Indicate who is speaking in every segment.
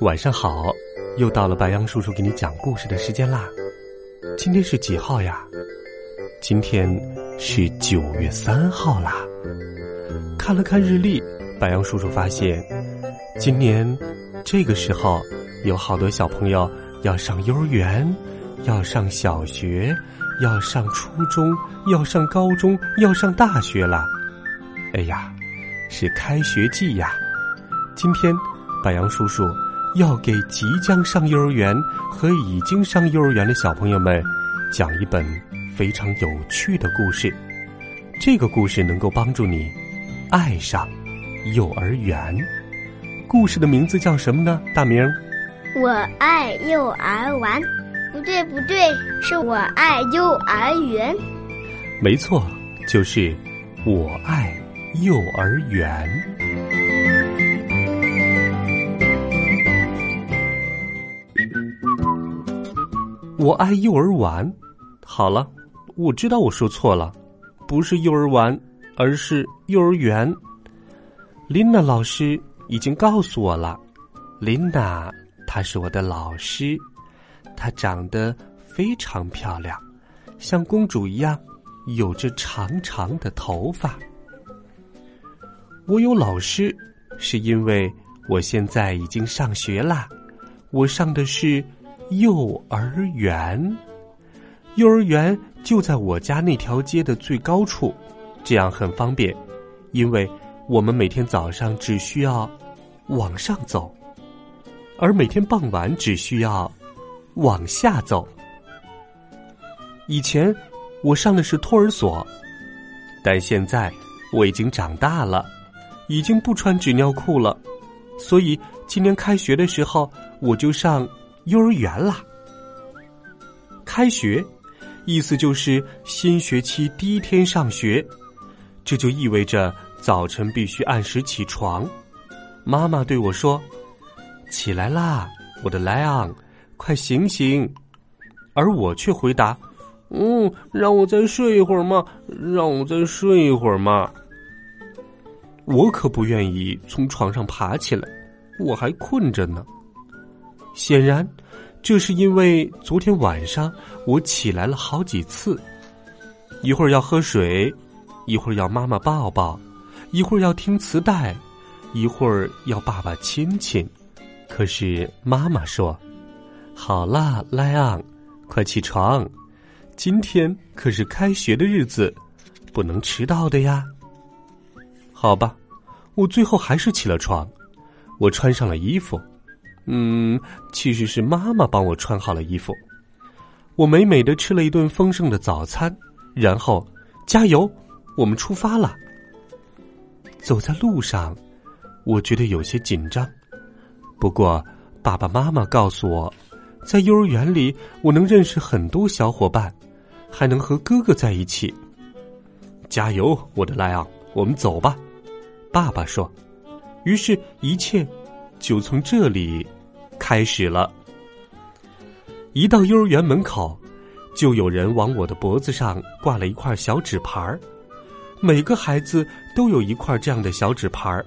Speaker 1: 晚上好！又到了白羊叔叔给你讲故事的时间啦。今天是几号呀？今天是九月三号啦。看了看日历，白羊叔叔发现，今年这个时候有好多小朋友要上幼儿园，要上小学，要上初中，要上高中，要上大学了。哎呀，是开学季呀！今天。白羊叔叔要给即将上幼儿园和已经上幼儿园的小朋友们讲一本非常有趣的故事。这个故事能够帮助你爱上幼儿园。故事的名字叫什么呢？大明？
Speaker 2: 我爱幼儿园。不对，不对，是我爱幼儿园。
Speaker 1: 没错，就是我爱幼儿园。我爱幼儿园。好了，我知道我说错了，不是幼儿园，而是幼儿园。琳娜老师已经告诉我了，琳娜她是我的老师，她长得非常漂亮，像公主一样，有着长长的头发。我有老师，是因为我现在已经上学啦，我上的是。幼儿园，幼儿园就在我家那条街的最高处，这样很方便，因为我们每天早上只需要往上走，而每天傍晚只需要往下走。以前我上的是托儿所，但现在我已经长大了，已经不穿纸尿裤了，所以今年开学的时候我就上。幼儿园啦，开学，意思就是新学期第一天上学，这就意味着早晨必须按时起床。妈妈对我说：“起来啦，我的莱昂，快醒醒！”而我却回答：“嗯，让我再睡一会儿嘛，让我再睡一会儿嘛。”我可不愿意从床上爬起来，我还困着呢。显然，这是因为昨天晚上我起来了好几次，一会儿要喝水，一会儿要妈妈抱抱，一会儿要听磁带，一会儿要爸爸亲亲。可是妈妈说：“好啦，莱昂，快起床，今天可是开学的日子，不能迟到的呀。”好吧，我最后还是起了床，我穿上了衣服。嗯，其实是妈妈帮我穿好了衣服。我美美的吃了一顿丰盛的早餐，然后加油，我们出发了。走在路上，我觉得有些紧张。不过爸爸妈妈告诉我，在幼儿园里我能认识很多小伙伴，还能和哥哥在一起。加油，我的莱昂，我们走吧。爸爸说。于是，一切就从这里。开始了，一到幼儿园门口，就有人往我的脖子上挂了一块小纸牌儿。每个孩子都有一块这样的小纸牌儿，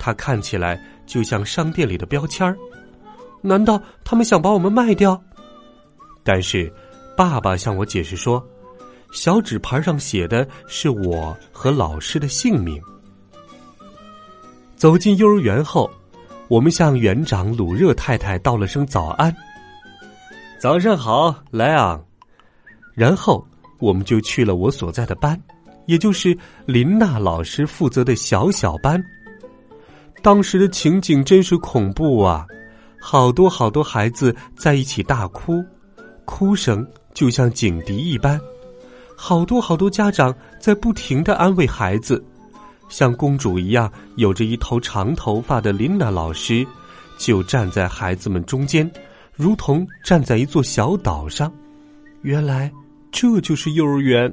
Speaker 1: 它看起来就像商店里的标签儿。难道他们想把我们卖掉？但是，爸爸向我解释说，小纸牌上写的是我和老师的姓名。走进幼儿园后。我们向园长鲁热太太道了声早安。早上好，莱昂。然后我们就去了我所在的班，也就是林娜老师负责的小小班。当时的情景真是恐怖啊！好多好多孩子在一起大哭，哭声就像警笛一般。好多好多家长在不停的安慰孩子。像公主一样有着一头长头发的琳娜老师，就站在孩子们中间，如同站在一座小岛上。原来这就是幼儿园。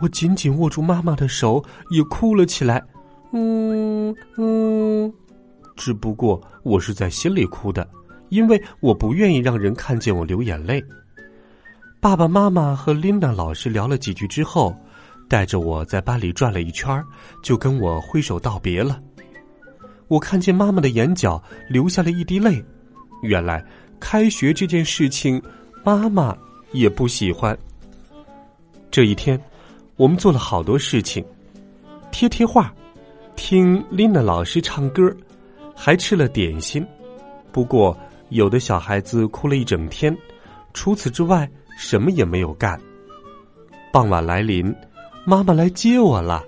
Speaker 1: 我紧紧握住妈妈的手，也哭了起来。嗯嗯，只不过我是在心里哭的，因为我不愿意让人看见我流眼泪。爸爸妈妈和琳娜老师聊了几句之后，带着我在班里转了一圈，就跟我挥手道别了。我看见妈妈的眼角流下了一滴泪，原来开学这件事情，妈妈也不喜欢。这一天，我们做了好多事情，贴贴画，听琳娜老师唱歌，还吃了点心。不过，有的小孩子哭了一整天，除此之外。什么也没有干。傍晚来临，妈妈来接我了，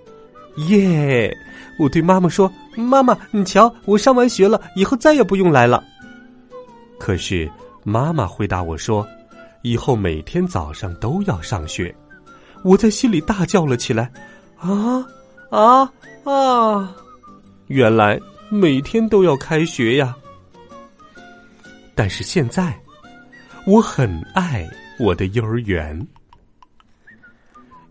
Speaker 1: 耶！我对妈妈说：“妈妈，你瞧，我上完学了，以后再也不用来了。”可是妈妈回答我说：“以后每天早上都要上学。”我在心里大叫了起来：“啊啊啊！原来每天都要开学呀！”但是现在，我很爱。我的幼儿园，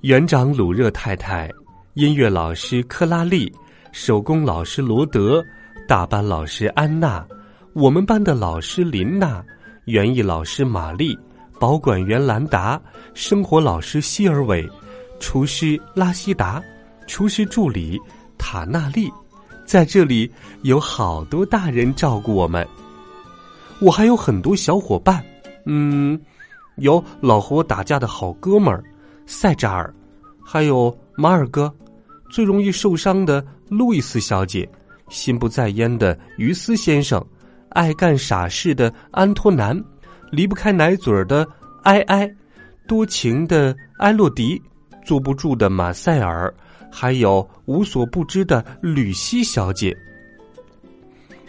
Speaker 1: 园长鲁热太太，音乐老师克拉丽，手工老师罗德，大班老师安娜，我们班的老师琳娜，园艺老师玛丽，保管员兰达，生活老师希尔伟，厨师拉希达，厨师助理塔纳利，在这里有好多大人照顾我们。我还有很多小伙伴，嗯。有老和我打架的好哥们儿塞扎尔，还有马尔哥，最容易受伤的路易斯小姐，心不在焉的于斯先生，爱干傻事的安托南，离不开奶嘴儿的埃埃，多情的埃洛迪，坐不住的马塞尔，还有无所不知的吕西小姐。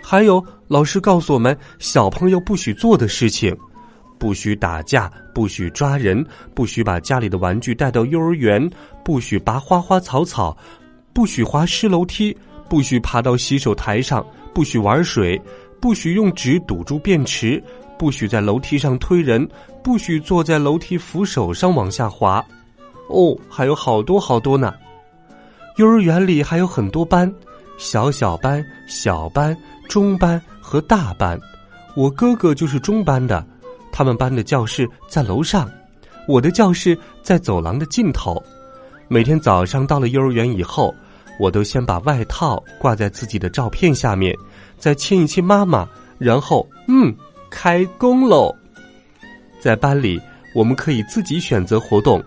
Speaker 1: 还有老师告诉我们小朋友不许做的事情。不许打架，不许抓人，不许把家里的玩具带到幼儿园，不许拔花花草草，不许滑湿楼梯，不许爬到洗手台上，不许玩水，不许用纸堵住便池，不许在楼梯上推人，不许坐在楼梯扶手上往下滑。哦，还有好多好多呢。幼儿园里还有很多班，小小班、小班、中班和大班。我哥哥就是中班的。他们班的教室在楼上，我的教室在走廊的尽头。每天早上到了幼儿园以后，我都先把外套挂在自己的照片下面，再亲一亲妈妈，然后嗯，开工喽。在班里，我们可以自己选择活动。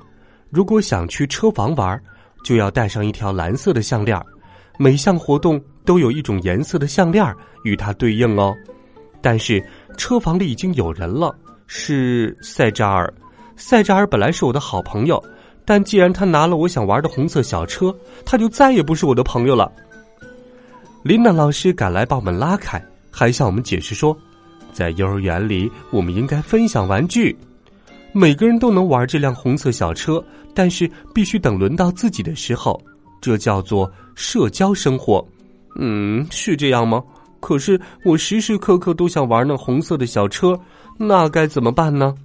Speaker 1: 如果想去车房玩，就要带上一条蓝色的项链。每项活动都有一种颜色的项链与它对应哦。但是车房里已经有人了。是塞扎尔，塞扎尔本来是我的好朋友，但既然他拿了我想玩的红色小车，他就再也不是我的朋友了。琳娜老师赶来把我们拉开，还向我们解释说，在幼儿园里我们应该分享玩具，每个人都能玩这辆红色小车，但是必须等轮到自己的时候，这叫做社交生活。嗯，是这样吗？可是我时时刻刻都想玩那红色的小车。那该怎么办呢？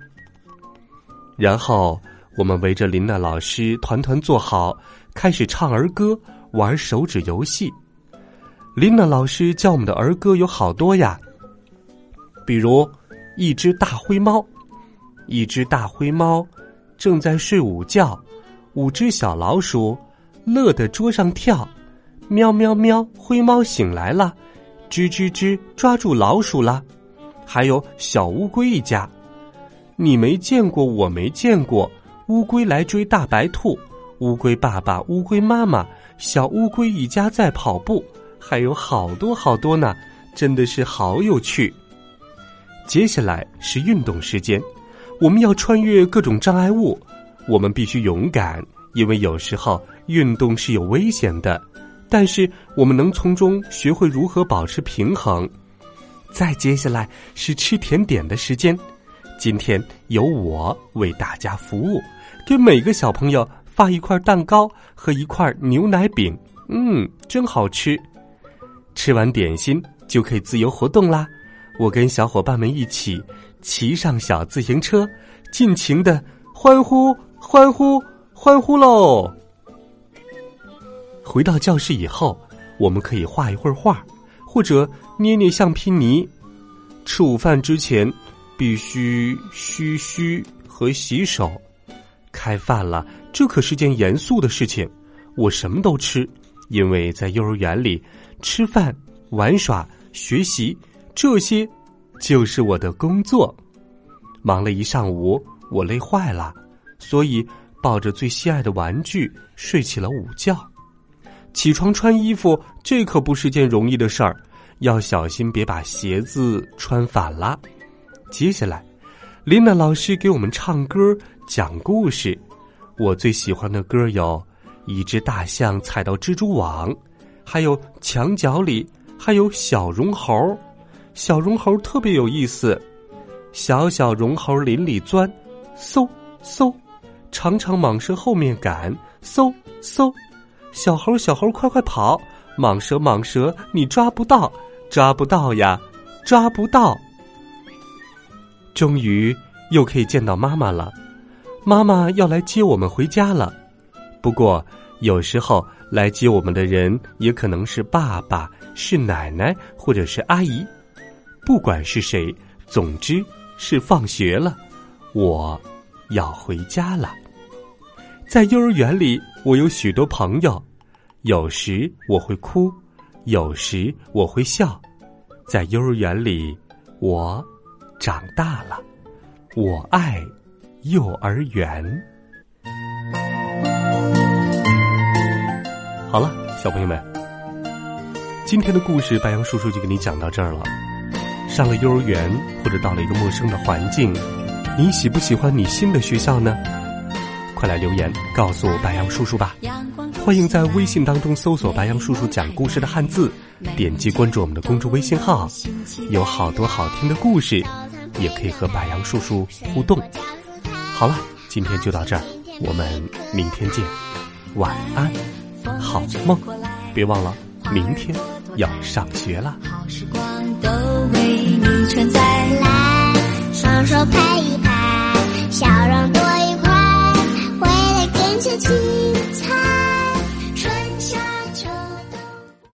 Speaker 1: 然后我们围着林娜老师团团坐好，开始唱儿歌、玩手指游戏。林娜老师教我们的儿歌有好多呀，比如一只大灰猫，一只大灰猫正在睡午觉，五只小老鼠乐得桌上跳，喵喵喵，灰猫醒来了，吱吱吱，抓住老鼠了。还有小乌龟一家，你没见过，我没见过。乌龟来追大白兔，乌龟爸爸、乌龟妈妈、小乌龟一家在跑步，还有好多好多呢，真的是好有趣。接下来是运动时间，我们要穿越各种障碍物，我们必须勇敢，因为有时候运动是有危险的，但是我们能从中学会如何保持平衡。再接下来是吃甜点的时间，今天由我为大家服务，给每个小朋友发一块蛋糕和一块牛奶饼，嗯，真好吃。吃完点心就可以自由活动啦，我跟小伙伴们一起骑上小自行车，尽情的欢呼、欢呼、欢呼喽！回到教室以后，我们可以画一会儿画，或者捏捏橡皮泥。吃午饭之前，必须嘘嘘和洗手。开饭了，这可是件严肃的事情。我什么都吃，因为在幼儿园里，吃饭、玩耍、学习，这些就是我的工作。忙了一上午，我累坏了，所以抱着最心爱的玩具睡起了午觉。起床穿衣服，这可不是件容易的事儿，要小心别把鞋子穿反了。接下来，琳娜老师给我们唱歌、讲故事。我最喜欢的歌有《一只大象踩到蜘蛛网》，还有《墙角里》，还有《小绒猴》。小绒猴特别有意思，小小绒猴林里钻，嗖嗖，长长蟒蛇后面赶，嗖嗖。小猴，小猴，快快跑！蟒蛇，蟒蛇，你抓不到，抓不到呀，抓不到！终于又可以见到妈妈了，妈妈要来接我们回家了。不过有时候来接我们的人也可能是爸爸、是奶奶或者是阿姨，不管是谁，总之是放学了，我要回家了。在幼儿园里，我有许多朋友。有时我会哭，有时我会笑。在幼儿园里，我长大了。我爱幼儿园。好了，小朋友们，今天的故事白杨叔叔就给你讲到这儿了。上了幼儿园，或者到了一个陌生的环境，你喜不喜欢你新的学校呢？快来留言告诉白杨叔叔吧。欢迎在微信当中搜索“白杨叔叔讲故事”的汉字，点击关注我们的公众微信号，有好多好听的故事，也可以和白杨叔叔互动。好了，今天就到这儿，我们明天见，晚安，好梦，别忘了明天要上学了。好时光都为你
Speaker 3: 存在，
Speaker 2: 双手拍一拍，笑容多。下去。